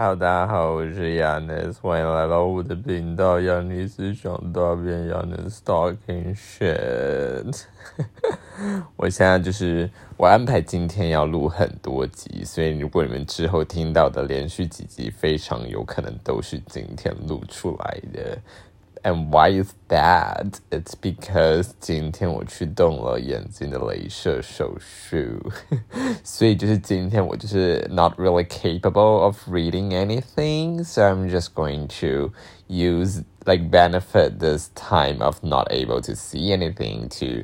Hello，大家好，我是 Yannis，欢迎来到我的频道。Yannis 想大便 Yannis talking shit。我现在就是我安排今天要录很多集，所以如果你们之后听到的连续几集，非常有可能都是今天录出来的。And why is that? It's because 今天我去动了眼睛的镭射手术，所以就是今天我就是 not really capable of reading anything, so I'm just going to use like benefit this time of not able to see anything to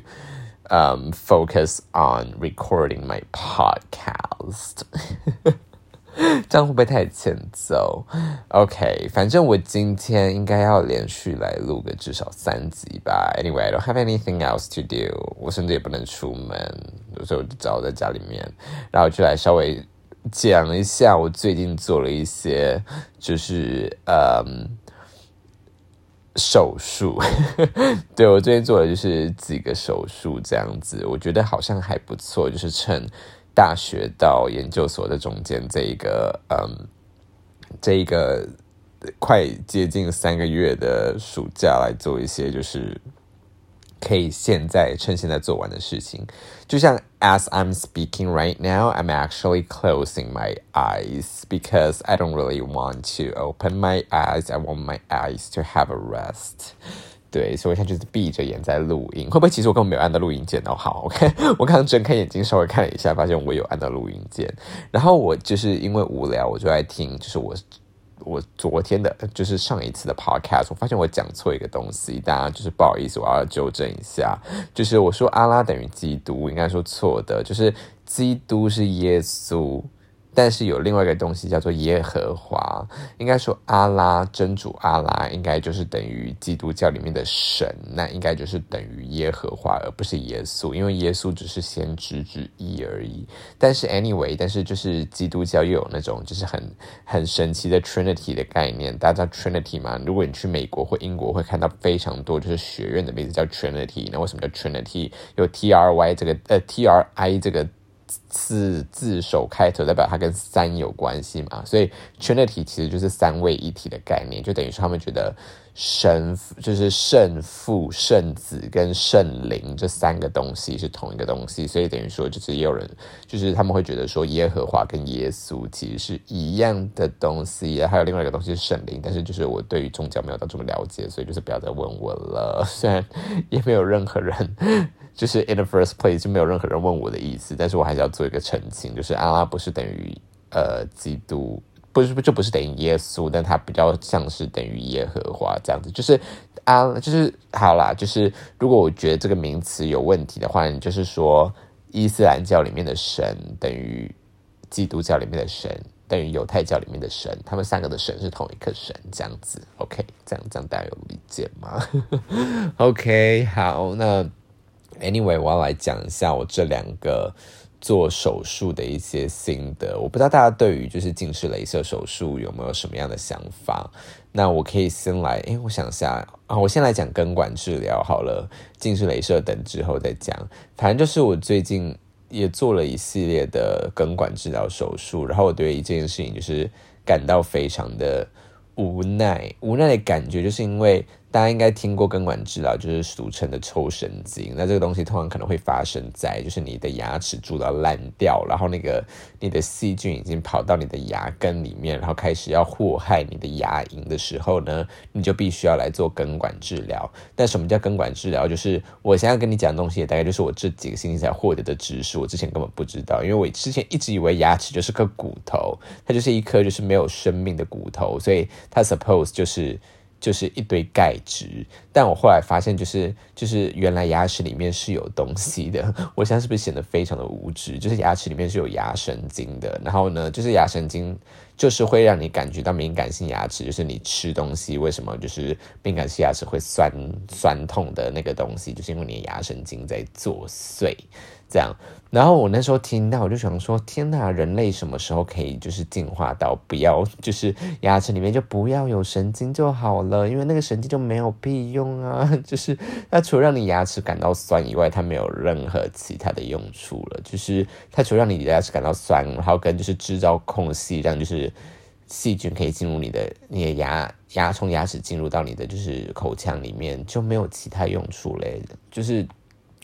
um focus on recording my podcast. 这样会不会太欠揍？OK，反正我今天应该要连续来录个至少三集吧。Anyway, I don't have anything else to do。我甚至也不能出门，所以我就只好在家里面，然后就来稍微讲一下我最近做了一些，就是嗯手术。对我最近做的就是几个手术，这样子，我觉得好像还不错，就是趁。大学到研究所的中间，这一个嗯，这一个快接近三个月的暑假来做一些，就是可以现在趁现在做完的事情。就像 as I'm speaking right now, I'm actually closing my eyes because I don't really want to open my eyes. I want my eyes to have a rest. 对，所以我现在就是闭着眼在录音，会不会其实我根本没有按到录音键哦？好，OK，我刚刚睁开眼睛稍微看了一下，发现我有按到录音键。然后我就是因为无聊，我就在听，就是我我昨天的，就是上一次的 Podcast，我发现我讲错一个东西，大家就是不好意思，我要纠正一下。就是我说阿拉等于基督，应该说错的，就是基督是耶稣。但是有另外一个东西叫做耶和华，应该说阿拉真主阿拉应该就是等于基督教里面的神，那应该就是等于耶和华，而不是耶稣，因为耶稣只是先知之一而已。但是 anyway，但是就是基督教又有那种就是很很神奇的 Trinity 的概念，大家知道 Trinity 吗？如果你去美国或英国会看到非常多就是学院的名字叫 Trinity，那为什么叫 Trinity？有 T R Y 这个呃 T R I 这个。字字首开头代表它跟三有关系嘛，所以 Trinity 其实就是三位一体的概念，就等于说他们觉得神就是圣父、圣子跟圣灵这三个东西是同一个东西，所以等于说就是也有人就是他们会觉得说耶和华跟耶稣其实是一样的东西，还有另外一个东西是圣灵，但是就是我对于宗教没有到这么了解，所以就是不要再问我了，虽然也没有任何人。就是 in the first place 就没有任何人问我的意思，但是我还是要做一个澄清，就是阿拉不是等于呃基督，不是不就不是等于耶稣，但它比较像是等于耶和华这样子，就是阿就是好啦，就是如果我觉得这个名词有问题的话，你就是说伊斯兰教里面的神等于基督教里面的神等于犹太教里面的神，他们三个的神是同一个神这样子，OK，这样这样大家有理解吗？OK，好，那。Anyway，我要来讲一下我这两个做手术的一些心得。我不知道大家对于就是近视雷射手术有没有什么样的想法？那我可以先来，哎，我想下啊，我先来讲根管治疗好了，近视雷射等之后再讲。反正就是我最近也做了一系列的根管治疗手术，然后我对一件事情就是感到非常的无奈，无奈的感觉就是因为。大家应该听过根管治疗，就是俗称的抽神经。那这个东西通常可能会发生在，就是你的牙齿蛀到烂掉，然后那个你的细菌已经跑到你的牙根里面，然后开始要祸害你的牙龈的时候呢，你就必须要来做根管治疗。但什么叫根管治疗？就是我现在跟你讲的东西，大概就是我这几个星期才获得的知识，我之前根本不知道，因为我之前一直以为牙齿就是颗骨头，它就是一颗就是没有生命的骨头，所以它 suppose 就是。就是一堆钙质，但我后来发现，就是就是原来牙齿里面是有东西的。我现在是不是显得非常的无知？就是牙齿里面是有牙神经的，然后呢，就是牙神经就是会让你感觉到敏感性牙齿，就是你吃东西为什么就是敏感性牙齿会酸酸痛的那个东西，就是因为你的牙神经在作祟。这样，然后我那时候听到，我就想说：天哪，人类什么时候可以就是进化到不要，就是牙齿里面就不要有神经就好了？因为那个神经就没有屁用啊！就是它除了让你牙齿感到酸以外，它没有任何其他的用处了。就是它除了让你牙齿感到酸，然后跟就是制造空隙，让就是细菌可以进入你的你的牙牙从牙齿进入到你的就是口腔里面，就没有其他用处嘞。就是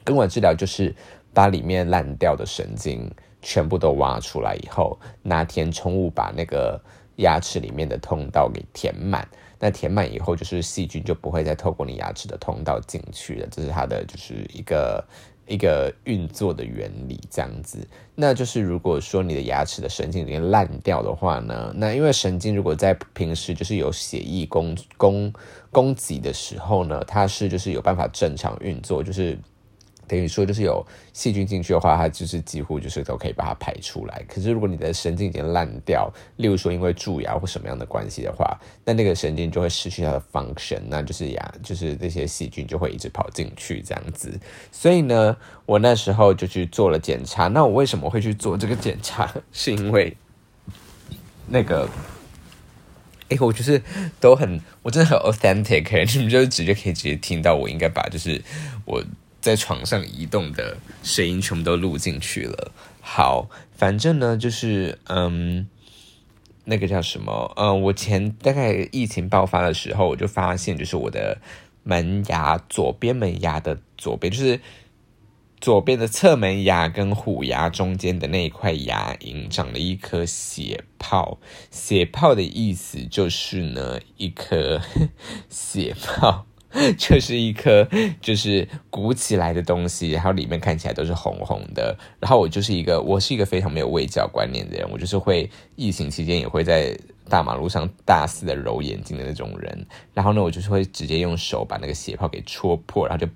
根管治疗就是把里面烂掉的神经全部都挖出来以后，拿填充物把那个牙齿里面的通道给填满。那填满以后，就是细菌就不会再透过你牙齿的通道进去了。这是它的就是一个。一个运作的原理这样子，那就是如果说你的牙齿的神经已经烂掉的话呢，那因为神经如果在平时就是有血液供供供给的时候呢，它是就是有办法正常运作，就是。等于说，就是有细菌进去的话，它就是几乎就是都可以把它排出来。可是如果你的神经已经烂掉，例如说因为蛀牙或什么样的关系的话，那那个神经就会失去它的 function，那就是牙，就是这些细菌就会一直跑进去这样子。所以呢，我那时候就去做了检查。那我为什么会去做这个检查？是因为那个，哎，我就是都很，我真的很 authentic，你们就直接可以直接听到我应该把就是我。在床上移动的声音全部都录进去了。好，反正呢，就是嗯，那个叫什么？嗯，我前大概疫情爆发的时候，我就发现，就是我的门牙左边门牙的左边，就是左边的侧门牙跟虎牙中间的那一块牙龈长了一颗血泡。血泡的意思就是呢，一颗 血泡。就是一颗就是鼓起来的东西，然后里面看起来都是红红的。然后我就是一个，我是一个非常没有味教观念的人，我就是会疫情期间也会在大马路上大肆的揉眼睛的那种人。然后呢，我就是会直接用手把那个血泡给戳破，然后就。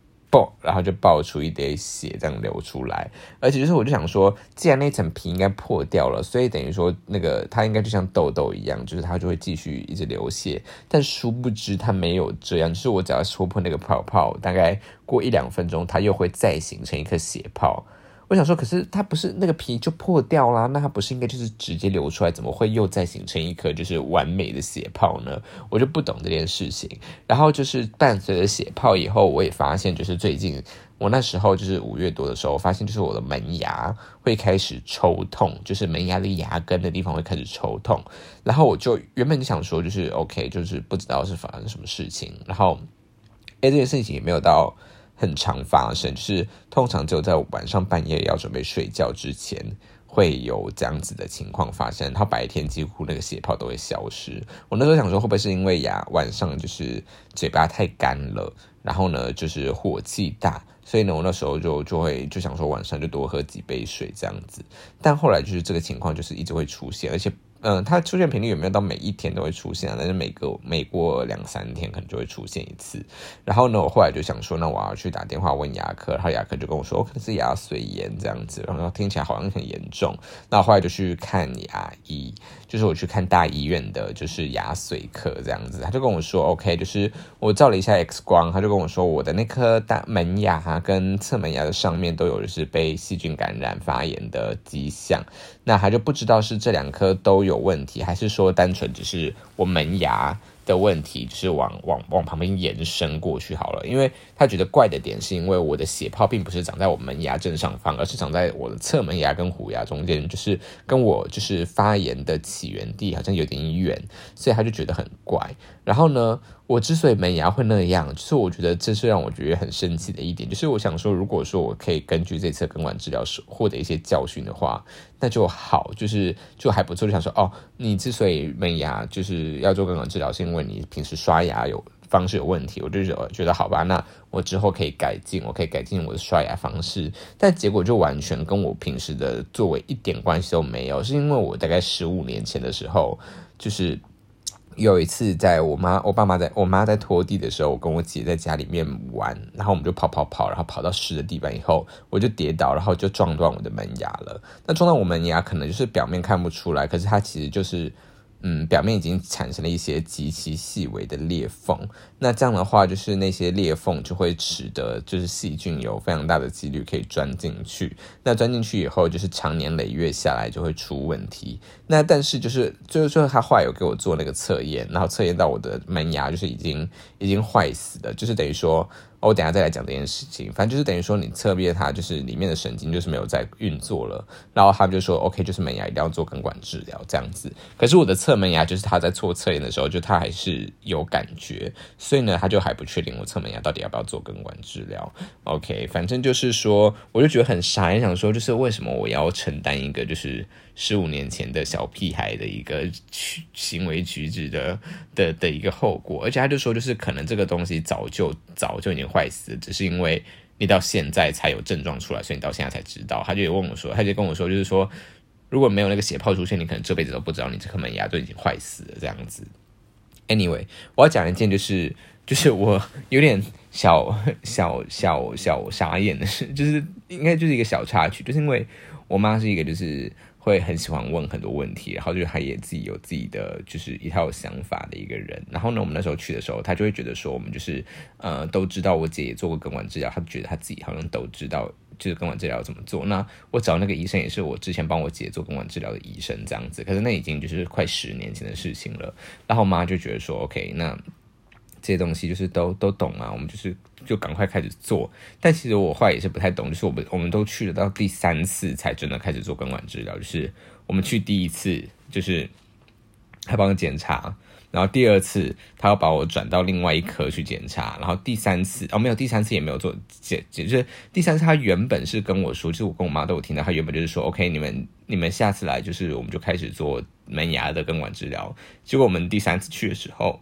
然后就爆出一滴血，这样流出来。而且就是，我就想说，既然那层皮应该破掉了，所以等于说，那个它应该就像痘痘一样，就是它就会继续一直流血。但殊不知，它没有这样。就是我只要戳破那个泡泡，大概过一两分钟，它又会再形成一颗血泡。我想说，可是它不是那个皮就破掉啦？那它不是应该就是直接流出来？怎么会又再形成一颗就是完美的血泡呢？我就不懂这件事情。然后就是伴随着血泡以后，我也发现，就是最近我那时候就是五月多的时候，发现就是我的门牙会开始抽痛，就是门牙的牙根的地方会开始抽痛。然后我就原本就想说，就是 OK，就是不知道是发生什么事情。然后哎，这件事情也没有到。很常发生，就是通常只有在晚上半夜要准备睡觉之前会有这样子的情况发生，他白天几乎那个血泡都会消失。我那时候想说，会不会是因为牙晚上就是嘴巴太干了，然后呢就是火气大，所以呢我那时候就就会就想说晚上就多喝几杯水这样子。但后来就是这个情况就是一直会出现，而且。嗯，它出现频率有没有到每一天都会出现？但是每个每过两三天可能就会出现一次。然后呢，我后来就想说，那我要去打电话问牙科，然后牙科就跟我说，我可能是牙髓炎这样子，然后听起来好像很严重。那后来就去看牙医，就是我去看大医院的，就是牙髓科这样子。他就跟我说，OK，就是我照了一下 X 光，他就跟我说，我的那颗大门牙跟侧门牙的上面都有就是被细菌感染发炎的迹象。那他就不知道是这两颗都有。有问题，还是说单纯只是我门牙的问题，就是往往往旁边延伸过去好了。因为他觉得怪的点，是因为我的血泡并不是长在我门牙正上方，而是长在我的侧门牙跟虎牙中间，就是跟我就是发炎的起源地好像有点远，所以他就觉得很怪。然后呢？我之所以门牙会那样，就是我觉得这是让我觉得很生气的一点。就是我想说，如果说我可以根据这次根管治疗获得一些教训的话，那就好，就是就还不错。就想说，哦，你之所以门牙就是要做根管治疗，是因为你平时刷牙有方式有问题。我就觉得好吧，那我之后可以改进，我可以改进我的刷牙方式。但结果就完全跟我平时的作为一点关系都没有，是因为我大概十五年前的时候，就是。有一次，在我妈、我爸妈在我妈在拖地的时候，我跟我姐在家里面玩，然后我们就跑跑跑，然后跑到湿的地板以后，我就跌倒，然后就撞断我的门牙了。那撞断我门牙，可能就是表面看不出来，可是它其实就是。嗯，表面已经产生了一些极其细微的裂缝，那这样的话，就是那些裂缝就会使得就是细菌有非常大的几率可以钻进去。那钻进去以后，就是长年累月下来就会出问题。那但是就是就是说，他后来有给我做那个测验，然后测验到我的门牙就是已经已经坏死了，就是等于说。我等下再来讲这件事情。反正就是等于说你侧面它就是里面的神经就是没有在运作了，然后他们就说 OK，就是门牙一定要做根管治疗这样子。可是我的侧门牙就是他在做测验的时候，就他还是有感觉，所以呢他就还不确定我侧门牙到底要不要做根管治疗。OK，反正就是说，我就觉得很傻，也想说就是为什么我要承担一个就是十五年前的小屁孩的一个行行为举止的的的一个后果，而且他就说就是可能这个东西早就早就已经坏死，只是因为你到现在才有症状出来，所以你到现在才知道。他就也问我说，他就跟我说，就是说如果没有那个血泡出现，你可能这辈子都不知道你这颗门牙都已经坏死了这样子。Anyway，我要讲一件就是就是我有点小小小小傻眼的事，就是应该就是一个小插曲，就是因为我妈是一个就是会很喜欢问很多问题，然后就是她也自己有自己的就是一套想法的一个人。然后呢，我们那时候去的时候，她就会觉得说我们就是呃都知道我姐也做过根管治疗，她觉得她自己好像都知道就是根管治疗怎么做。那我找那个医生也是我之前帮我姐做根管治疗的医生这样子，可是那已经就是快十年前的事情了。然后我妈就觉得说 OK 那。这些东西就是都都懂啊，我们就是就赶快开始做。但其实我后来也是不太懂，就是我们我们都去了到第三次才真的开始做根管治疗。就是我们去第一次，就是他帮我检查，然后第二次他要把我转到另外一科去检查，然后第三次哦没有，第三次也没有做检，就是第三次他原本是跟我说，就是我跟我妈都有听到，他原本就是说 OK，你们你们下次来就是我们就开始做门牙的根管治疗。结果我们第三次去的时候。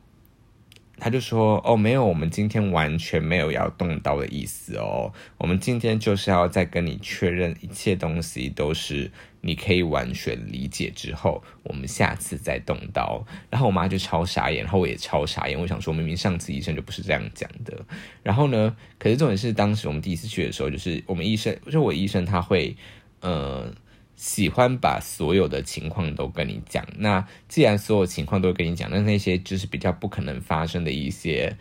他就说：“哦，没有，我们今天完全没有要动刀的意思哦。我们今天就是要再跟你确认一切东西都是你可以完全理解之后，我们下次再动刀。”然后我妈就超傻眼，然后我也超傻眼。我想说，明明上次医生就不是这样讲的。然后呢，可是重点是当时我们第一次去的时候，就是我们医生，就我医生他会，呃。喜欢把所有的情况都跟你讲。那既然所有情况都跟你讲，那那些就是比较不可能发生的一些，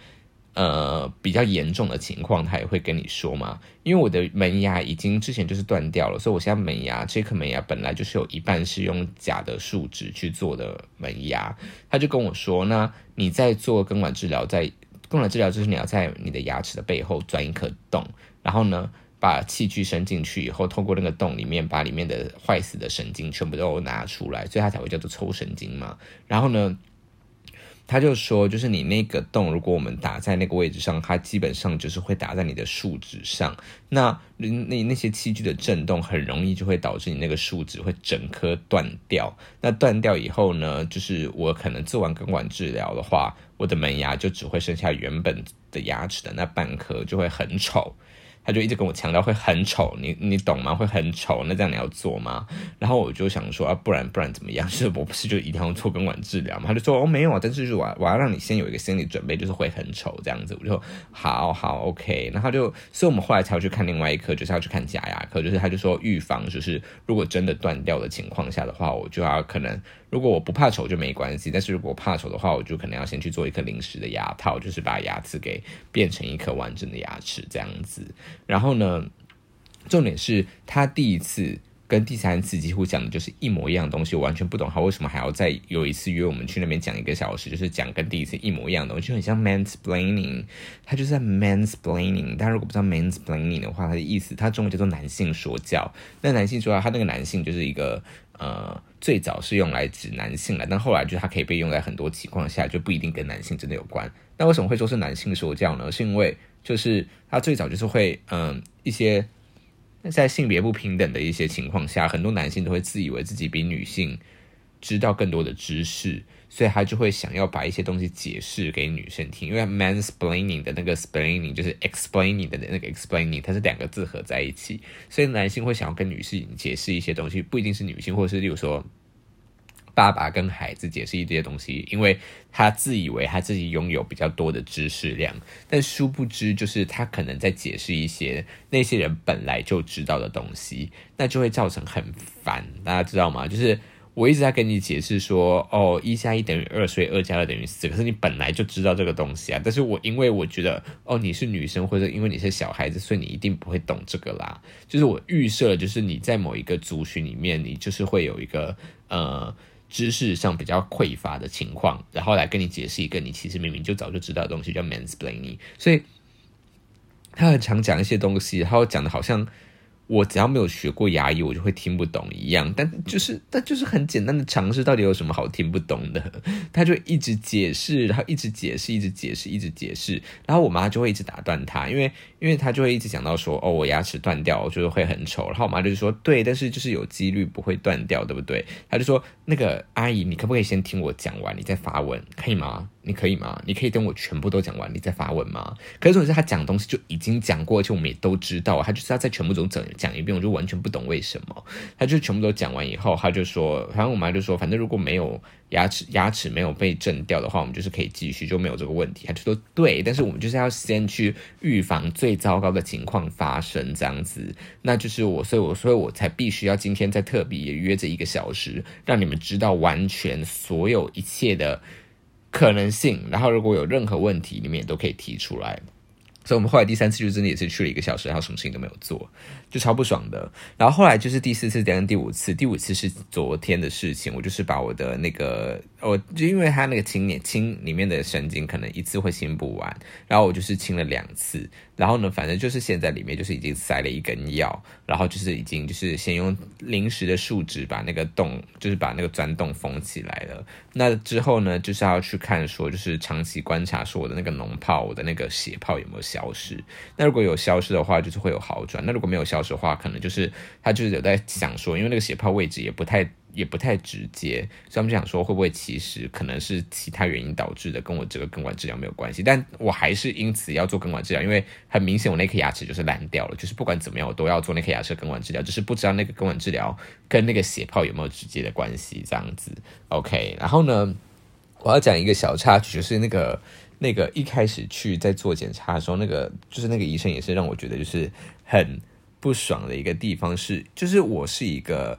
呃，比较严重的情况，他也会跟你说嘛。因为我的门牙已经之前就是断掉了，所以我现在门牙这颗门牙本来就是有一半是用假的树脂去做的门牙。他就跟我说，那你在做根管治疗，在根管治疗就是你要在你的牙齿的背后钻一颗洞，然后呢。把器具伸进去以后，透过那个洞里面，把里面的坏死的神经全部都拿出来，所以它才会叫做抽神经嘛。然后呢，他就说，就是你那个洞，如果我们打在那个位置上，它基本上就是会打在你的树脂上。那那那些器具的震动，很容易就会导致你那个树脂会整颗断掉。那断掉以后呢，就是我可能做完根管治疗的话，我的门牙就只会剩下原本的牙齿的那半颗，就会很丑。他就一直跟我强调会很丑，你你懂吗？会很丑，那这样你要做吗？然后我就想说啊，不然不然怎么样？就是我不是就一定要做根管治疗吗？他就说哦没有啊，但是就我我要让你先有一个心理准备，就是会很丑这样子。我就好好 OK，然后就所以我们后来才会去看另外一科，就是要去看假牙科，就是他就说预防，就是如果真的断掉的情况下的话，我就要可能。如果我不怕丑就没关系，但是如果怕丑的话，我就可能要先去做一颗临时的牙套，就是把牙齿给变成一颗完整的牙齿这样子。然后呢，重点是他第一次跟第三次几乎讲的就是一模一样的东西，我完全不懂他为什么还要再有一次约我们去那边讲一个小时，就是讲跟第一次一模一样的东西，就很像 mansplaining，他就是在 mansplaining。大家如果不知道 mansplaining 的话，它的意思，它中文叫做男性说教。那男性说教，他那个男性就是一个呃。最早是用来指男性的，但后来就是它可以被用在很多情况下，就不一定跟男性真的有关。那为什么会说是男性说教呢？是因为就是它最早就是会，嗯，一些在性别不平等的一些情况下，很多男性都会自以为自己比女性知道更多的知识。所以他就会想要把一些东西解释给女生听，因为 mansplaining 的那个 splaining 就是 explaining 的那个 explaining，它是两个字合在一起，所以男性会想要跟女性解释一些东西，不一定是女性，或者是例如说爸爸跟孩子解释一些东西，因为他自以为他自己拥有比较多的知识量，但殊不知就是他可能在解释一些那些人本来就知道的东西，那就会造成很烦，大家知道吗？就是。我一直在跟你解释说，哦，一加一等于二，所以二加二等于四。可是你本来就知道这个东西啊。但是我因为我觉得，哦，你是女生，或者因为你是小孩子，所以你一定不会懂这个啦。就是我预设，就是你在某一个族群里面，你就是会有一个呃知识上比较匮乏的情况，然后来跟你解释一个你其实明明就早就知道的东西，叫 mansplaining。所以他很常讲一些东西，然后讲的好像。我只要没有学过牙医，我就会听不懂一样。但就是，但就是很简单的常识，到底有什么好听不懂的？他就一直解释，然后一直解释，一直解释，一直解释。然后我妈就会一直打断他，因为，因为他就会一直讲到说，哦，我牙齿断掉，我就是会很丑。然后我妈就说，对，但是就是有几率不会断掉，对不对？他就说，那个阿姨，你可不可以先听我讲完，你再发问，可以吗？你可以吗？你可以等我全部都讲完，你再发问吗？可是重点是他讲东西就已经讲过，而且我们也都知道，他就是要在全部中整讲一遍，我就完全不懂为什么。他就全部都讲完以后，他就说，反正我妈就说，反正如果没有牙齿牙齿没有被震掉的话，我们就是可以继续，就没有这个问题。他就说对，但是我们就是要先去预防最糟糕的情况发生，这样子。那就是我，所以我所以我才必须要今天在特别约这一个小时，让你们知道完全所有一切的。可能性，然后如果有任何问题，你们也都可以提出来。所以，我们后来第三次就真的也是去了一个小时，然后什么事情都没有做，就超不爽的。然后后来就是第四次，跟第五次，第五次是昨天的事情，我就是把我的那个。我就因为他那个清点清里面的神经可能一次会清不完，然后我就是清了两次，然后呢，反正就是现在里面就是已经塞了一根药，然后就是已经就是先用临时的树脂把那个洞，就是把那个钻洞封起来了。那之后呢，就是要去看说，就是长期观察说我的那个脓泡，我的那个血泡有没有消失。那如果有消失的话，就是会有好转；那如果没有消失的话，可能就是他就是有在想说，因为那个血泡位置也不太。也不太直接，所以他们就想说会不会其实可能是其他原因导致的，跟我这个根管治疗没有关系。但我还是因此要做根管治疗，因为很明显我那颗牙齿就是烂掉了，就是不管怎么样我都要做那颗牙齿根管治疗，只是不知道那个根管治疗跟那个血泡有没有直接的关系这样子。OK，然后呢，我要讲一个小插曲，就是那个那个一开始去在做检查的时候，那个就是那个医生也是让我觉得就是很不爽的一个地方是，就是我是一个。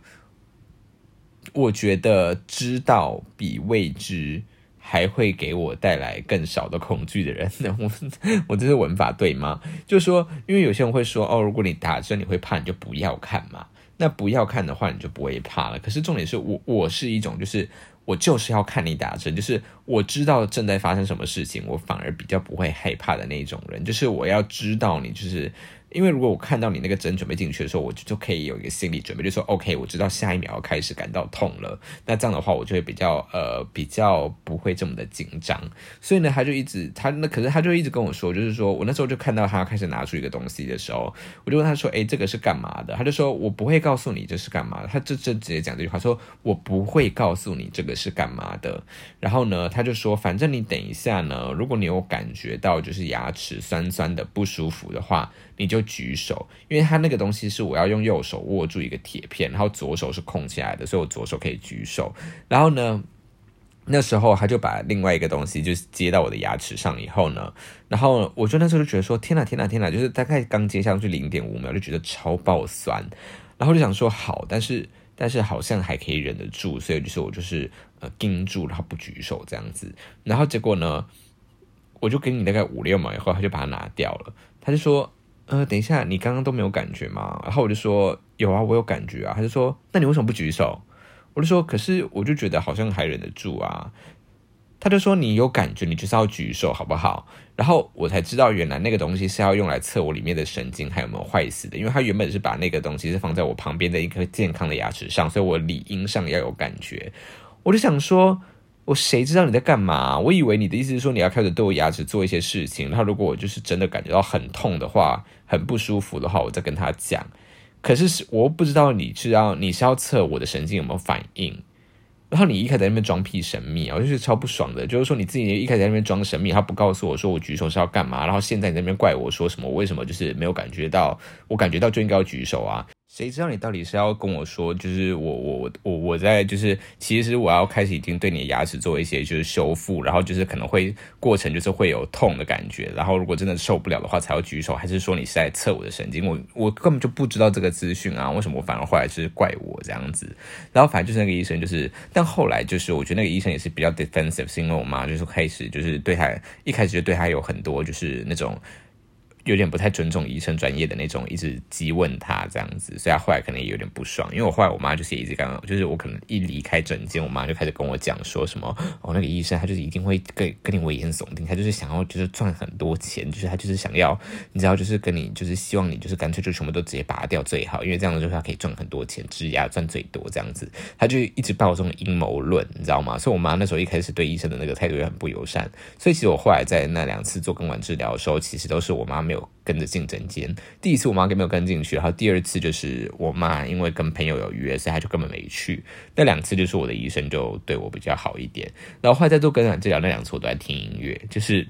我觉得知道比未知还会给我带来更少的恐惧的人，我我这是文法对吗？就是说，因为有些人会说，哦，如果你打针你会怕，你就不要看嘛。那不要看的话，你就不会怕了。可是重点是我我是一种，就是我就是要看你打针，就是我知道正在发生什么事情，我反而比较不会害怕的那种人。就是我要知道你就是。因为如果我看到你那个针准备进去的时候，我就就可以有一个心理准备，就说 OK，我知道下一秒要开始感到痛了。那这样的话，我就会比较呃比较不会这么的紧张。所以呢，他就一直他那可是他就一直跟我说，就是说我那时候就看到他开始拿出一个东西的时候，我就问他说：“哎，这个是干嘛的？”他就说：“我不会告诉你这是干嘛的。”他这这直接讲这句话，说我不会告诉你这个是干嘛的。然后呢，他就说：“反正你等一下呢，如果你有感觉到就是牙齿酸酸的不舒服的话。”你就举手，因为他那个东西是我要用右手握住一个铁片，然后左手是空起来的，所以我左手可以举手。然后呢，那时候他就把另外一个东西就接到我的牙齿上以后呢，然后我就那时候就觉得说天哪天哪天哪，就是大概刚接上去零点五秒就觉得超爆酸，然后就想说好，但是但是好像还可以忍得住，所以就是我就是呃盯住，然后不举手这样子。然后结果呢，我就给你大概五六秒以后，他就把它拿掉了，他就说。呃，等一下，你刚刚都没有感觉吗？然后我就说有啊，我有感觉啊。他就说，那你为什么不举手？我就说，可是我就觉得好像还忍得住啊。他就说，你有感觉，你就是要举手，好不好？然后我才知道，原来那个东西是要用来测我里面的神经还有没有坏死的，因为他原本是把那个东西是放在我旁边的一颗健康的牙齿上，所以我理应上要有感觉。我就想说。我谁知道你在干嘛？我以为你的意思是说你要开始对我牙齿做一些事情，然后如果我就是真的感觉到很痛的话，很不舒服的话，我再跟他讲。可是我不知道你知道你是要测我的神经有没有反应，然后你一开始在那边装屁神秘啊，我就是超不爽的。就是说你自己一开始在那边装神秘，他不告诉我说我举手是要干嘛，然后现在你那边怪我说什么？我为什么就是没有感觉到？我感觉到就应该要举手啊。谁知道你到底是要跟我说，就是我我我我在就是其实我要开始已经对你的牙齿做一些就是修复，然后就是可能会过程就是会有痛的感觉，然后如果真的受不了的话才要举手，还是说你是在测我的神经？我我根本就不知道这个资讯啊，为什么我反而后来是怪我这样子？然后反正就是那个医生就是，但后来就是我觉得那个医生也是比较 defensive，是因为我妈就是开始就是对他一开始就对他有很多就是那种。有点不太尊重医生专业的那种，一直激问他这样子，所以他后来可能也有点不爽。因为我后来我妈就是一直刚刚，就是我可能一离开诊间，我妈就开始跟我讲说什么哦，那个医生他就是一定会跟跟你危言耸听，他就是想要就是赚很多钱，就是他就是想要你知道，就是跟你就是希望你就是干脆就全部都直接拔掉最好，因为这样子就是他可以赚很多钱，植牙赚最多这样子，他就一直抱这种阴谋论，你知道吗？所以我妈那时候一开始对医生的那个态度也很不友善。所以其实我后来在那两次做根管治疗的时候，其实都是我妈没有。跟着进诊间，第一次我妈根本没有跟进去，然后第二次就是我妈因为跟朋友有约，所以她就根本没去。那两次就是我的医生就对我比较好一点，然后后来在做跟染治疗那两次我都在听音乐，就是。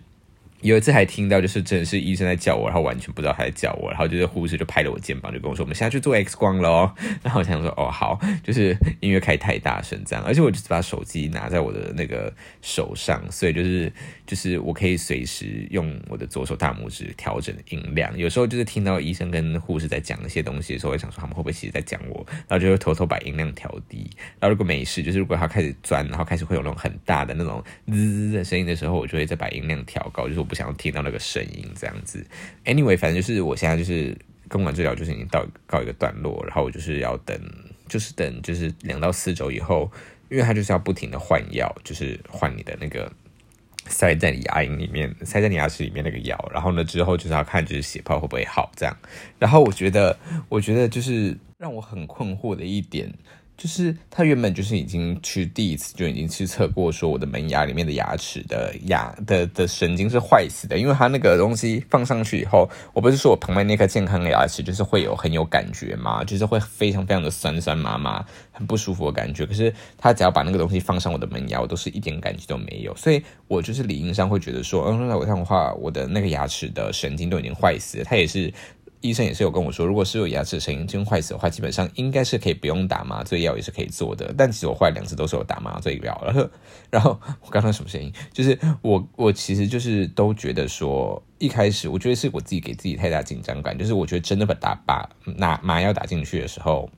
有一次还听到，就是真的是医生在叫我，然后完全不知道他在叫我，然后就是护士就拍了我肩膀，就跟我说：“我们现在去做 X 光喽。”然后我想说：“哦，好。”就是音乐开太大声这样，而且我就是把手机拿在我的那个手上，所以就是就是我可以随时用我的左手大拇指调整音量。有时候就是听到医生跟护士在讲一些东西的时候，我想说他们会不会其实在讲我，然后就会偷偷把音量调低。然后如果没事，就是如果他开始钻，然后开始会有那种很大的那种滋的声音的时候，我就会再把音量调高，就是。不想要听到那个声音，这样子。Anyway，反正就是我现在就是根管治疗，就是已经到告一个段落，然后我就是要等，就是等，就是两到四周以后，因为他就是要不停的换药，就是换你的那个塞在你牙龈里面，塞在你牙齿里面那个药，然后呢之后就是要看就是血泡会不会好这样。然后我觉得，我觉得就是让我很困惑的一点。就是他原本就是已经去第一次就已经去测过，说我的门牙里面的牙齿的牙的的神经是坏死的，因为他那个东西放上去以后，我不是说我旁边那颗健康的牙齿就是会有很有感觉嘛，就是会非常非常的酸酸麻麻，很不舒服的感觉。可是他只要把那个东西放上我的门牙，我都是一点感觉都没有，所以我就是理应上会觉得说，嗯，那我这样的话，我的那个牙齿的神经都已经坏死了，他也是。医生也是有跟我说，如果是有牙齿神经坏死的话，基本上应该是可以不用打麻醉药，也是可以做的。但其实我坏两次都是有打麻醉药了。然后我刚刚什么声音？就是我我其实就是都觉得说，一开始我觉得是我自己给自己太大紧张感，就是我觉得真的把打把拿麻药打进去的时候，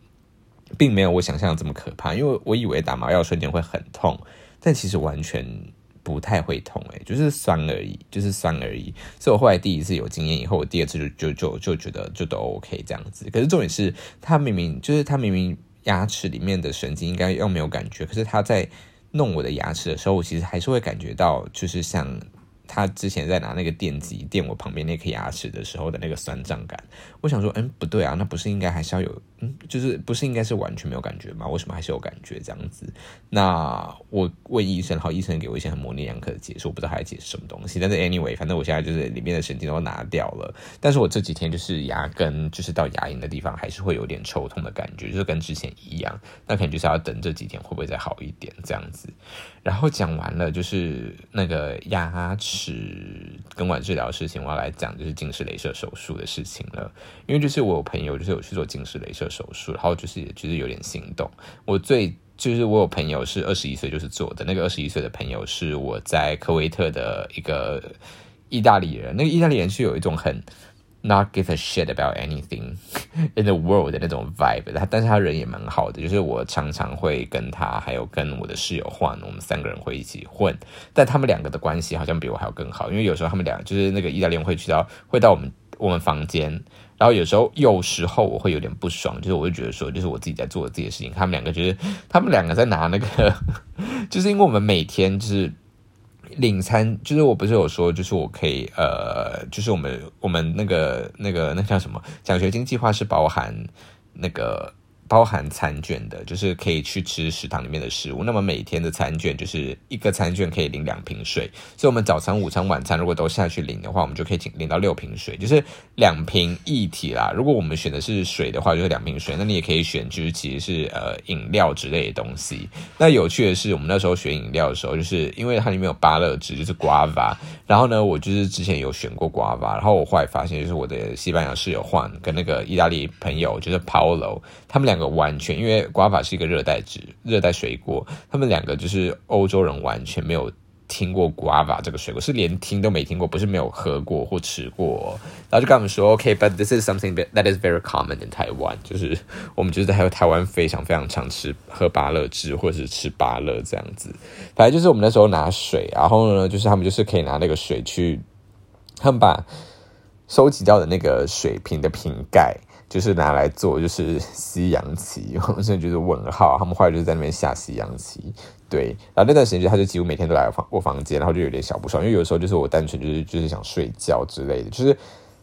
并没有我想象的这么可怕，因为我以为打麻药瞬间会很痛，但其实完全。不太会痛诶，就是酸而已，就是酸而已。所以我后来第一次有经验以后，我第二次就就就就觉得就都 OK 这样子。可是重点是，他明明就是他明明牙齿里面的神经应该又没有感觉，可是他在弄我的牙齿的时候，我其实还是会感觉到，就是像。他之前在拿那个电击电我旁边那颗牙齿的时候的那个酸胀感，我想说，嗯，不对啊，那不是应该还是要有，嗯，就是不是应该是完全没有感觉吗？为什么还是有感觉这样子？那我问医生，然后医生给我一些很模棱两可的解释，我不知道他在解释什么东西。但是 anyway，反正我现在就是里面的神经都拿掉了，但是我这几天就是牙根就是到牙龈的地方还是会有点抽痛的感觉，就是跟之前一样。那可能就是要等这几天会不会再好一点这样子。然后讲完了就是那个牙齿。根管治疗的事情，我要来讲就是近视雷射手术的事情了。因为就是我有朋友就是有去做近视雷射手术，然后就是其实有点心动。我最就是我有朋友是二十一岁就是做的，那个二十一岁的朋友是我在科威特的一个意大利人，那个意大利人是有一种很。Not give a shit about anything in the world 的那种 vibe，他但是他人也蛮好的，就是我常常会跟他还有跟我的室友换，我们三个人会一起混，但他们两个的关系好像比我还要更好，因为有时候他们俩就是那个意大利人会去到会到我们我们房间，然后有时候有时候我会有点不爽，就是我会觉得说，就是我自己在做自己的事情，他们两个就是他们两个在拿那个，就是因为我们每天就是。领餐就是我不是有说，就是我可以呃，就是我们我们那个那个那叫什么奖学金计划是包含那个。包含餐券的，就是可以去吃食堂里面的食物。那么每天的餐券就是一个餐券可以领两瓶水，所以我们早餐、午餐、晚餐如果都下去领的话，我们就可以领领到六瓶水，就是两瓶一体啦。如果我们选的是水的话，就是两瓶水。那你也可以选，就是其实是呃饮料之类的东西。那有趣的是，我们那时候选饮料的时候，就是因为它里面有芭乐汁，就是 guava。然后呢，我就是之前有选过 guava，然后我后来发现，就是我的西班牙室友换跟那个意大利朋友，就是 Paulo，他们两。个 完全，因为瓜法是一个热带植热带水果，他们两个就是欧洲人，完全没有听过瓜法这个水果，是连听都没听过，不是没有喝过或吃过。然后就跟他们说，OK，but this is something that is very common in Taiwan，就是我们就是还有台湾非常非常常吃喝芭乐汁或者是吃芭乐这样子。反正就是我们那时候拿水，然后呢，就是他们就是可以拿那个水去，他们把。收集到的那个水瓶的瓶盖，就是拿来做就是 西洋棋，我真的就是问号。他们后来就是在那边下西洋棋，对。然后那段时间就他就几乎每天都来房我房间，然后就有点小不爽，因为有时候就是我单纯就是就是想睡觉之类的，就是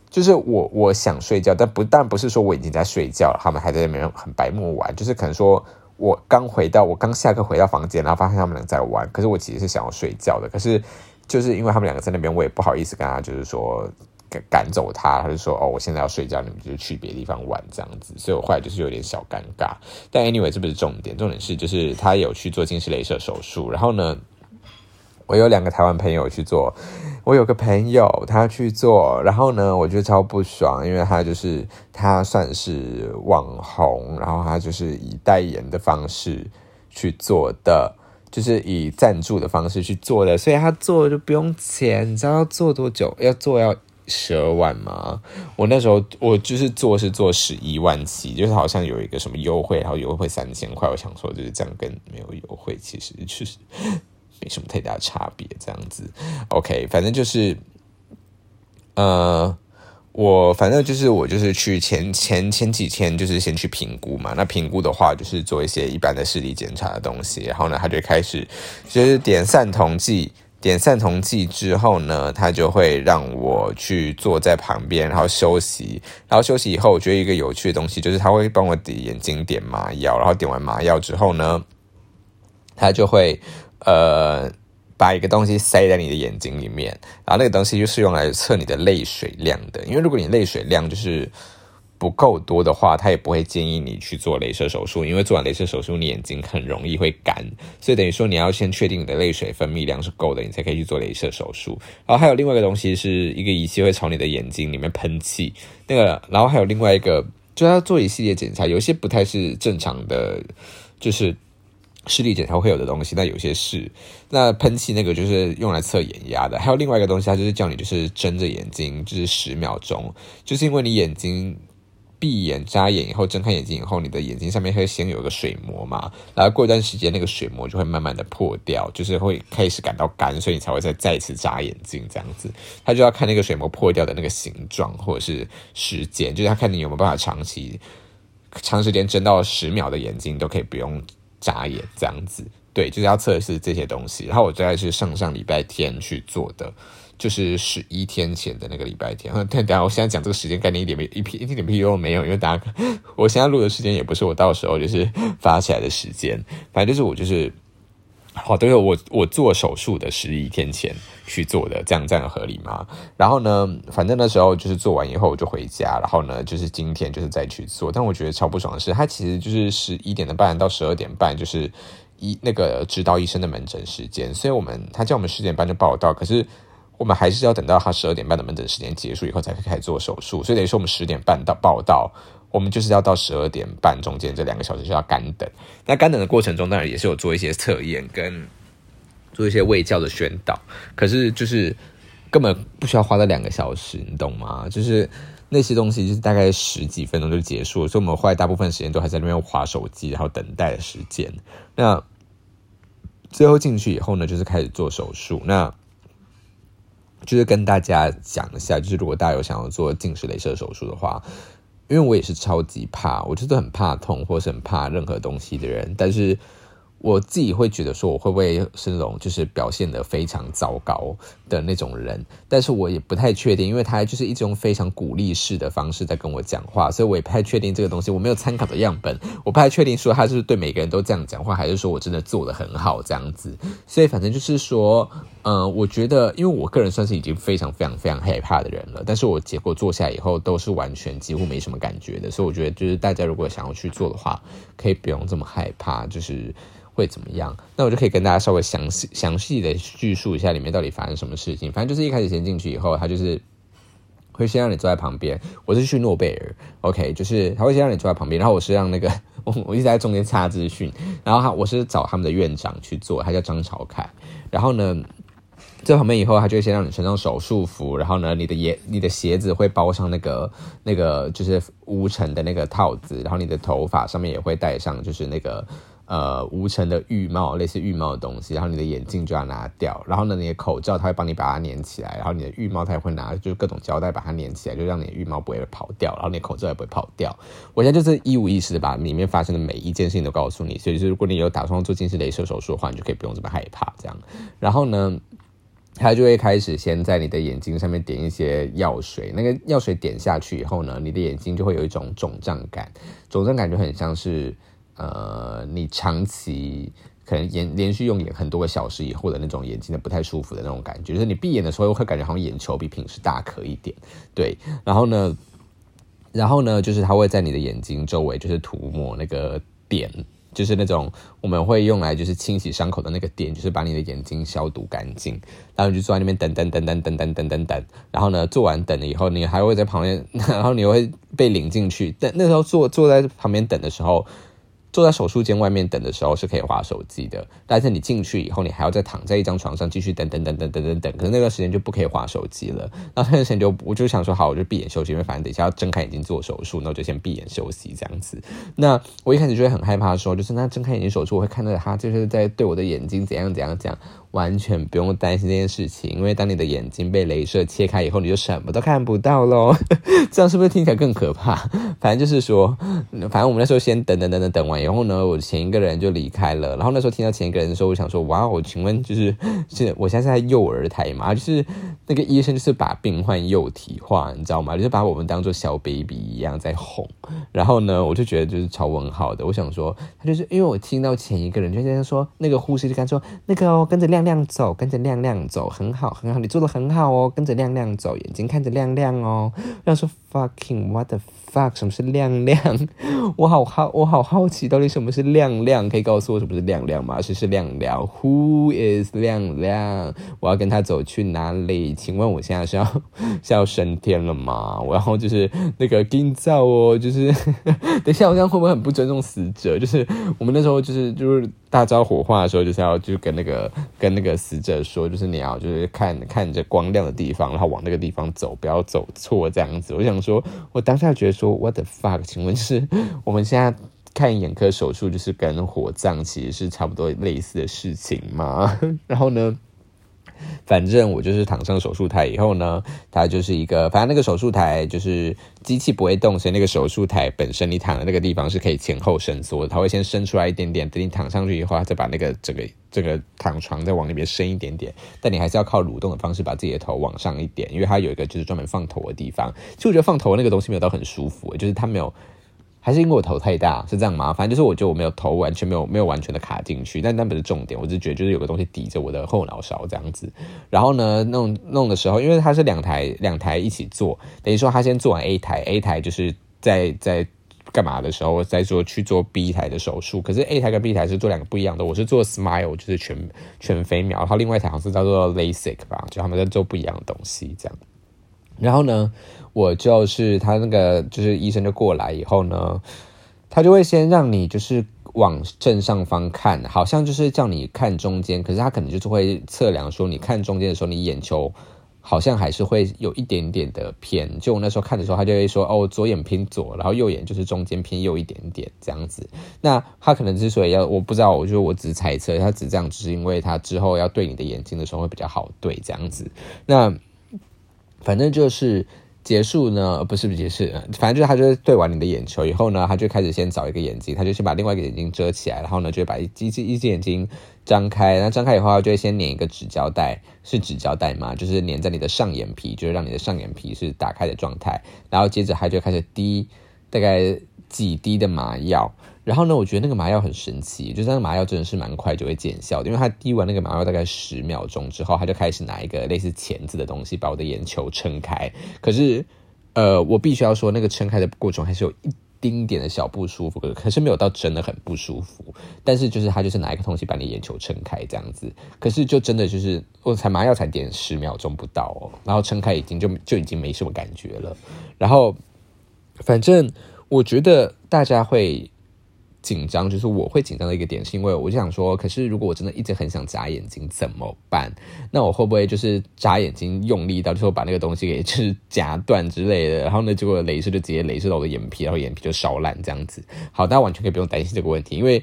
就是我我想睡觉，但不但不是说我已经在睡觉了，他们还在那边很白目玩，就是可能说我刚回到我刚下课回到房间，然后发现他们俩在玩，可是我其实是想要睡觉的，可是就是因为他们两个在那边，我也不好意思跟他就是说。赶赶走他，他就说：“哦，我现在要睡觉，你们就去别的地方玩这样子。”所以我后来就是有点小尴尬。但 anyway，这不是重点，重点是就是他有去做近视雷射手术。然后呢，我有两个台湾朋友去做，我有个朋友他去做，然后呢，我觉得超不爽，因为他就是他算是网红，然后他就是以代言的方式去做的，就是以赞助的方式去做的，所以他做就不用钱。你知道要做多久？要做要。十二万吗？我那时候我就是做是做十一万起，就是好像有一个什么优惠，然后优惠三千块。我想说就是这样，跟没有优惠其实就是没什么太大差别，这样子。OK，反正就是，呃，我反正就是我就是去前前前几天就是先去评估嘛。那评估的话就是做一些一般的视力检查的东西，然后呢他就开始就是点散瞳剂。点散瞳剂之后呢，他就会让我去坐在旁边，然后休息。然后休息以后，我觉得一个有趣的东西就是他会帮我的眼睛点麻药。然后点完麻药之后呢，他就会呃把一个东西塞在你的眼睛里面。然后那个东西就是用来测你的泪水量的。因为如果你泪水量就是不够多的话，他也不会建议你去做镭射手术，因为做完镭射手术，你眼睛很容易会干，所以等于说你要先确定你的泪水分泌量是够的，你才可以去做镭射手术。然后还有另外一个东西，是一个仪器会朝你的眼睛里面喷气，那个，然后还有另外一个，就要做一系列检查，有些不太是正常的，就是视力检查会有的东西，那有些是，那喷气那个就是用来测眼压的，还有另外一个东西，它就是叫你就是睁着眼睛，就是十秒钟，就是因为你眼睛。闭眼眨眼以后，睁开眼睛以后，你的眼睛上面会先有个水膜嘛，然后过一段时间，那个水膜就会慢慢的破掉，就是会开始感到干，所以你才会再再次眨眼睛这样子。他就要看那个水膜破掉的那个形状或者是时间，就是他看你有没有办法长期长时间睁到十秒的眼睛都可以不用眨眼这样子。对，就是要测试这些东西。然后我大概是上上礼拜天去做的。就是十一天前的那个礼拜天，但等下我现在讲这个时间概念一点没一屁一点屁用没有，因为大家我现在录的时间也不是我到时候就是 发起来的时间，反正就是我就是好，都是我我做手术的十一天前去做的，这样这样合理吗？然后呢，反正那时候就是做完以后我就回家，然后呢，就是今天就是再去做，但我觉得超不爽的是，他其实就是十一点的半到十二点半就是一那个指导医生的门诊时间，所以我们他叫我们十点半就报到，可是。我们还是要等到他十二点半的门诊时间结束以后，才可以开始做手术。所以等于说，我们十点半到报到，我们就是要到十二点半中间这两个小时就要干等。那干等的过程中，当然也是有做一些测验跟 做一些卫教的宣导。可是就是根本不需要花那两个小时，你懂吗？就是那些东西就是大概十几分钟就结束，所以我们花大部分时间都还在那边划手机，然后等待的时间。那最后进去以后呢，就是开始做手术。那就是跟大家讲一下，就是如果大家有想要做近视雷射手术的话，因为我也是超级怕，我就是很怕痛，或是很怕任何东西的人，但是。我自己会觉得说，我会不会是那种就是表现的非常糟糕的那种人？但是我也不太确定，因为他就是一种非常鼓励式的方式在跟我讲话，所以我也不太确定这个东西。我没有参考的样本，我不太确定说他是对每个人都这样讲话，还是说我真的做的很好这样子。所以反正就是说，嗯，我觉得，因为我个人算是已经非常非常非常害怕的人了，但是我结果做下来以后都是完全几乎没什么感觉的，所以我觉得就是大家如果想要去做的话，可以不用这么害怕，就是。会怎么样？那我就可以跟大家稍微详细详细的叙述一下里面到底发生什么事情。反正就是一开始先进去以后，他就是会先让你坐在旁边。我是去诺贝尔，OK，就是他会先让你坐在旁边，然后我是让那个我我一直在中间插资讯，然后他我是找他们的院长去做，他叫张朝凯。然后呢，在旁边以后，他就先让你穿上手术服，然后呢，你的鞋你的鞋子会包上那个那个就是无尘的那个套子，然后你的头发上面也会戴上就是那个。呃无尘的浴帽，类似浴帽的东西，然后你的眼镜就要拿掉，然后呢，你的口罩它会帮你把它粘起来，然后你的浴帽它也会拿就是各种胶带把它粘起来，就让你的浴帽不会跑掉，然后你的口罩也不会跑掉。我现在就是一五一十的把里面发生的每一件事情都告诉你，所以是如果你有打算做近视雷射手术的话，你就可以不用这么害怕这样。然后呢？他就会开始先在你的眼睛上面点一些药水，那个药水点下去以后呢，你的眼睛就会有一种肿胀感，肿胀感就很像是呃，你长期可能眼连续用眼很多个小时以后的那种眼睛的不太舒服的那种感觉，就是你闭眼的时候会感觉好像眼球比平时大颗一点，对，然后呢，然后呢，就是它会在你的眼睛周围就是涂抹那个点。就是那种我们会用来就是清洗伤口的那个点，就是把你的眼睛消毒干净，然后你就坐在那边等等等等等等等等等，然后呢做完等了以后，你还会在旁边，然后你会 被领进去，但那时候坐坐在旁边等的时候。坐在手术间外面等的时候是可以划手机的，但是你进去以后，你还要再躺在一张床上继续等等等等等等等，可是那段时间就不可以划手机了。然后那段时间就我就想说，好，我就闭眼休息，因为反正等一下要睁开眼睛做手术，那我就先闭眼休息这样子。那我一开始就会很害怕，说就是那睁开眼睛手术，我会看到他就是在对我的眼睛怎样怎样讲。完全不用担心这件事情，因为当你的眼睛被镭射切开以后，你就什么都看不到喽。这样是不是听起来更可怕？反正就是说，反正我们那时候先等等等等等完然后呢，我前一个人就离开了。然后那时候听到前一个人的时候，我想说，哇，我请问就是 是我现在在幼儿台嘛？就是那个医生就是把病患幼体化，你知道吗？就是把我们当做小 baby 一样在哄。然后呢，我就觉得就是超问号的。我想说，他就是因为我听到前一个人就在说，那个护士就跟他说，那个哦，跟着亮。亮走，跟着亮亮走，很好，很好，你做的很好哦，跟着亮亮走，眼睛看着亮亮哦。要说 fucking what the fuck，什么是亮亮？我好好，我好好奇，到底什么是亮亮？可以告诉我什么是亮亮吗？谁是亮亮？Who is 亮亮？我要跟他走去哪里？请问我现在是要 是要升天了吗？然后就是那个金造哦，就是 等一下，我这样会不会很不尊重死者？就是我们那时候就是就是。大招火化的时候，就是要就跟那个跟那个死者说，就是你要就是看看着光亮的地方，然后往那个地方走，不要走错这样子。我想说，我当下觉得说，what the fuck？请问是我们现在看眼科手术，就是跟火葬其实是差不多类似的事情吗？然后呢？反正我就是躺上手术台以后呢，它就是一个，反正那个手术台就是机器不会动，所以那个手术台本身你躺的那个地方是可以前后伸缩的，它会先伸出来一点点，等你躺上去以后，再把那个整个这个躺床再往里面伸一点点，但你还是要靠蠕动的方式把自己的头往上一点，因为它有一个就是专门放头的地方。其实我觉得放头那个东西没有到很舒服，就是它没有。还是因为我头太大，是这样吗？反正就是我觉得我没有头完全没有没有完全的卡进去，但那不是重点，我只觉得就是有个东西抵着我的后脑勺这样子。然后呢，弄弄的时候，因为它是两台两台一起做，等于说他先做完 A 台，A 台就是在在干嘛的时候再做去做 B 台的手术。可是 A 台跟 B 台是做两个不一样的，我是做 Smile 就是全全飞秒，然后另外一台好像是叫做 LASIK 吧，就他们在做不一样的东西这样。然后呢？我就是他那个，就是医生就过来以后呢，他就会先让你就是往正上方看，好像就是叫你看中间，可是他可能就是会测量说，你看中间的时候，你眼球好像还是会有一点点的偏。就我那时候看的时候，他就会说，哦，左眼偏左，然后右眼就是中间偏右一点点这样子。那他可能之所以要，我不知道，我就我只猜测，他只这样，只是因为他之后要对你的眼睛的时候会比较好对这样子。那反正就是。结束呢？不是不是结束，反正就是他就是对完你的眼球以后呢，他就开始先找一个眼睛，他就先把另外一个眼睛遮起来，然后呢就把一只一只眼睛张开，那张开以后就会先粘一个纸胶带，是纸胶带嘛，就是粘在你的上眼皮，就是让你的上眼皮是打开的状态，然后接着他就开始滴大概几滴的麻药。然后呢，我觉得那个麻药很神奇，就是那个麻药真的是蛮快就会见效的，因为他滴完那个麻药大概十秒钟之后，他就开始拿一个类似钳子的东西把我的眼球撑开。可是，呃，我必须要说，那个撑开的过程还是有一丁点的小不舒服，可是没有到真的很不舒服。但是就是他就是拿一个东西把你眼球撑开这样子，可是就真的就是我才麻药才点十秒钟不到哦，然后撑开已经就就已经没什么感觉了。然后，反正我觉得大家会。紧张就是我会紧张的一个点，是因为我就想说，可是如果我真的一直很想眨眼睛怎么办？那我会不会就是眨眼睛用力到最后把那个东西给就是夹断之类的？然后呢，结果镭射就直接镭射到我的眼皮，然后眼皮就烧烂这样子。好，大家完全可以不用担心这个问题，因为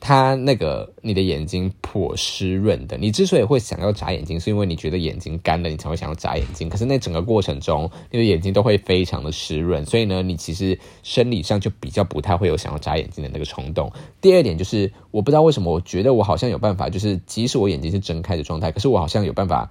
它那个你的眼睛颇湿润的。你之所以会想要眨眼睛，是因为你觉得眼睛干了，你才会想要眨眼睛。可是那整个过程中，你的眼睛都会非常的湿润，所以呢，你其实生理上就比较不太会有想要眨眼睛的那个冲动。第二点就是，我不知道为什么，我觉得我好像有办法，就是即使我眼睛是睁开的状态，可是我好像有办法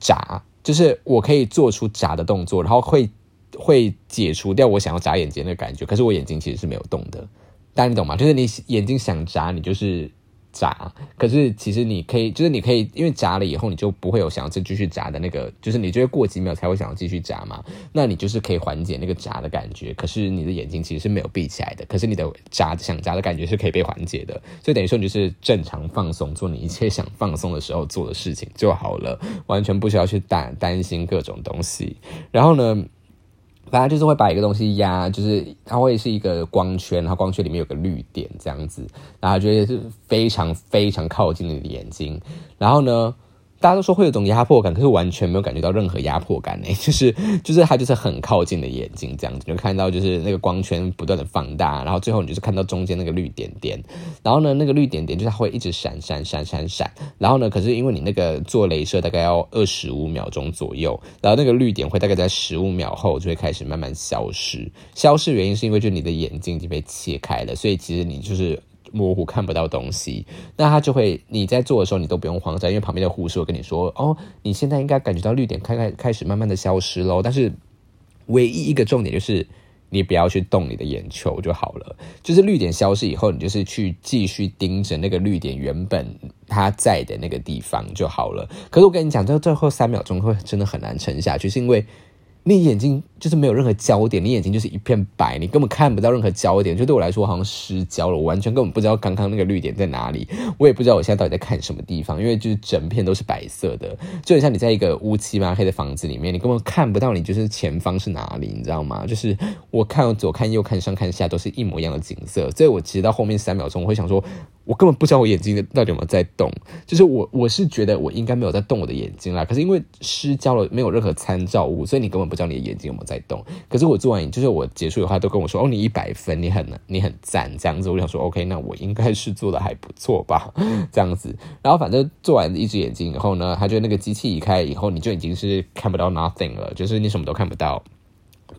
眨，就是我可以做出眨的动作，然后会会解除掉我想要眨眼睛的感觉。可是我眼睛其实是没有动的。大家你懂吗？就是你眼睛想眨，你就是眨。可是其实你可以，就是你可以，因为眨了以后，你就不会有想要再继续眨的那个，就是你觉得过几秒才会想要继续眨嘛。那你就是可以缓解那个眨的感觉。可是你的眼睛其实是没有闭起来的。可是你的眨想眨的感觉是可以被缓解的。所以等于说你就是正常放松，做你一切想放松的时候做的事情就好了，完全不需要去担担心各种东西。然后呢？反正就是会把一个东西压，就是它会是一个光圈，然后光圈里面有个绿点这样子，然后觉得是非常非常靠近你的眼睛，然后呢？大家都说会有种压迫感，可是完全没有感觉到任何压迫感呢。就是就是它就是很靠近的眼睛这样子，就看到就是那个光圈不断的放大，然后最后你就是看到中间那个绿点点，然后呢那个绿点点就是它会一直闪闪闪闪闪，然后呢可是因为你那个做镭射大概要二十五秒钟左右，然后那个绿点会大概在十五秒后就会开始慢慢消失，消失原因是因为就你的眼睛已经被切开了，所以其实你就是。模糊看不到东西，那他就会你在做的时候，你都不用慌张，因为旁边的护士会跟你说：“哦，你现在应该感觉到绿点开开开始慢慢的消失喽。”但是唯一一个重点就是你不要去动你的眼球就好了。就是绿点消失以后，你就是去继续盯着那个绿点原本它在的那个地方就好了。可是我跟你讲，这最后三秒钟会真的很难撑下去，是因为。你眼睛就是没有任何焦点，你眼睛就是一片白，你根本看不到任何焦点。就对我来说，好像失焦了，我完全根本不知道刚刚那个绿点在哪里，我也不知道我现在到底在看什么地方，因为就是整片都是白色的，就很像你在一个乌漆嘛黑的房子里面，你根本看不到你就是前方是哪里，你知道吗？就是我看左看右看上看下都是一模一样的景色，所以我其实到后面三秒钟，我会想说。我根本不知道我眼睛到底有没有在动，就是我我是觉得我应该没有在动我的眼睛啦。可是因为失焦了，没有任何参照物，所以你根本不知道你的眼睛有没有在动。可是我做完，就是我结束的话，都跟我说：“哦，你一百分，你很你很赞。”这样子，我想说：“OK，那我应该是做的还不错吧？” 这样子，然后反正做完一只眼睛以后呢，他就那个机器移开以后，你就已经是看不到 nothing 了，就是你什么都看不到。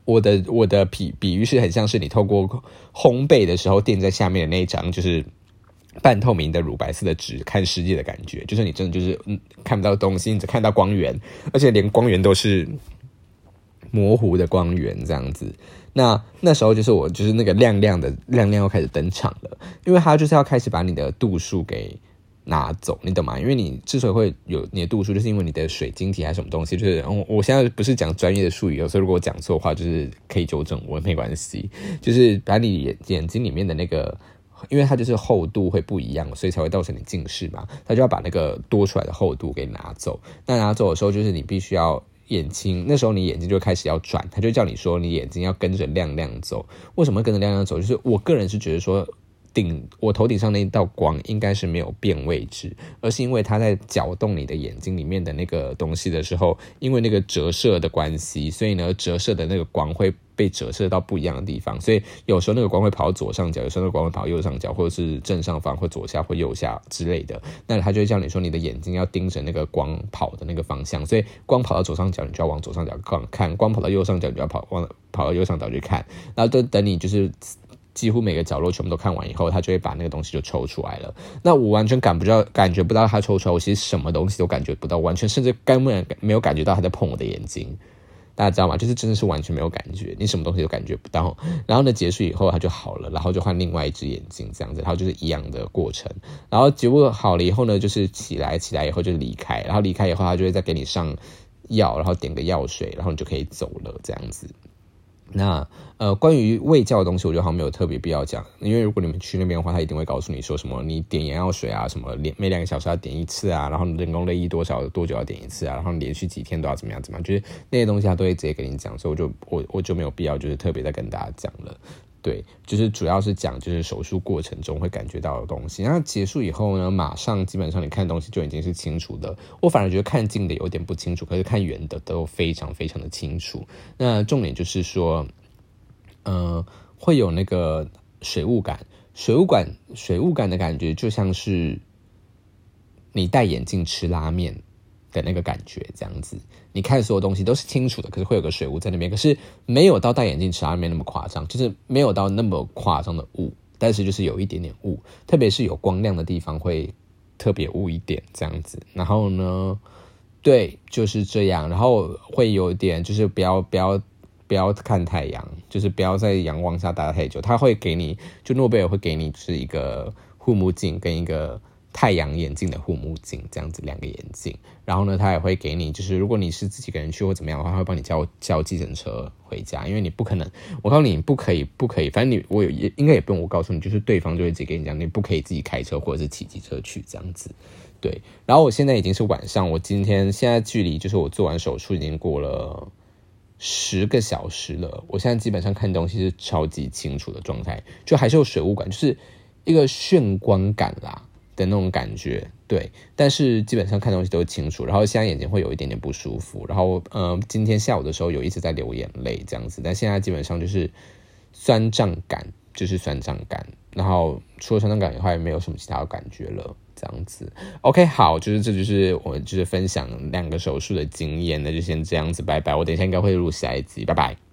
我的我的比比喻是很像是你透过烘焙的时候垫在下面的那一张，就是。半透明的乳白色的纸看世界的感觉，就是你真的就是嗯看不到东西，你只看到光源，而且连光源都是模糊的光源这样子。那那时候就是我就是那个亮亮的亮亮又开始登场了，因为它就是要开始把你的度数给拿走，你懂吗？因为你之所以会有你的度数，就是因为你的水晶体还是什么东西，就是我我现在不是讲专业的术语，有时候如果我讲错的话，就是可以纠正我，没关系。就是把你眼眼睛里面的那个。因为它就是厚度会不一样，所以才会造成你近视嘛。他就要把那个多出来的厚度给拿走。那拿走的时候，就是你必须要眼睛，那时候你眼睛就开始要转，他就叫你说你眼睛要跟着亮亮走。为什么跟着亮亮走？就是我个人是觉得说。顶我头顶上那一道光应该是没有变位置，而是因为它在搅动你的眼睛里面的那个东西的时候，因为那个折射的关系，所以呢折射的那个光会被折射到不一样的地方，所以有时候那个光会跑到左上角，有时候那个光会跑到右上角，或者是正上方或左下或右下之类的。那它就会叫你说你的眼睛要盯着那个光跑的那个方向，所以光跑到左上角，你就要往左上角看；光跑到右上角，你就要跑往跑到右上角去看。然后等等你就是。几乎每个角落全部都看完以后，他就会把那个东西就抽出来了。那我完全感不到，感觉不到他抽出来，我其实什么东西都感觉不到，完全甚至根本没有感觉到他在碰我的眼睛。大家知道吗？就是真的是完全没有感觉，你什么东西都感觉不到。然后呢，结束以后他就好了，然后就换另外一只眼睛这样子，然后就是一样的过程。然后结果好了以后呢，就是起来起来以后就离开，然后离开以后他就会再给你上药，然后点个药水，然后你就可以走了这样子。那呃，关于胃教的东西，我觉得好像没有特别必要讲，因为如果你们去那边的话，他一定会告诉你说什么，你点眼药水啊，什么连每两个小时要点一次啊，然后人工泪液多少多久要点一次啊，然后连续几天都要怎么样怎么样，就是那些东西他都会直接跟你讲，所以我就我我就没有必要就是特别再跟大家讲了。对，就是主要是讲就是手术过程中会感觉到的东西，然后结束以后呢，马上基本上你看东西就已经是清楚的。我反而觉得看近的有点不清楚，可是看远的都非常非常的清楚。那重点就是说，嗯，会有那个水雾感。水雾感，水雾感的感觉就像是你戴眼镜吃拉面的那个感觉，这样子，你看所有东西都是清楚的，可是会有个水雾在那边，可是没有到戴眼镜吃拉面那么夸张，就是没有到那么夸张的雾，但是就是有一点点雾，特别是有光亮的地方会特别雾一点这样子。然后呢，对，就是这样，然后会有点就是不要不要。不要看太阳，就是不要在阳光下待太久。他会给你，就诺贝尔会给你是一个护目镜跟一个太阳眼镜的护目镜，这样子两个眼镜。然后呢，他也会给你，就是如果你是自己一个人去或怎么样的话，他会帮你叫叫计程车回家，因为你不可能。我告诉你，不可以，不可以。反正你我也应该也不用我告诉你，就是对方就会直接跟你讲，你不可以自己开车或者是骑机车去这样子。对。然后我现在已经是晚上，我今天现在距离就是我做完手术已经过了。十个小时了，我现在基本上看东西是超级清楚的状态，就还是有水雾感，就是一个眩光感啦的那种感觉，对。但是基本上看东西都清楚，然后现在眼睛会有一点点不舒服，然后呃，今天下午的时候有一直在流眼泪这样子，但现在基本上就是酸胀感，就是酸胀感，然后除了酸胀感以外，没有什么其他的感觉了。这样子，OK，好，就是这就是我就是分享两个手术的经验，那就先这样子，拜拜。我等一下应该会录下一集，拜拜。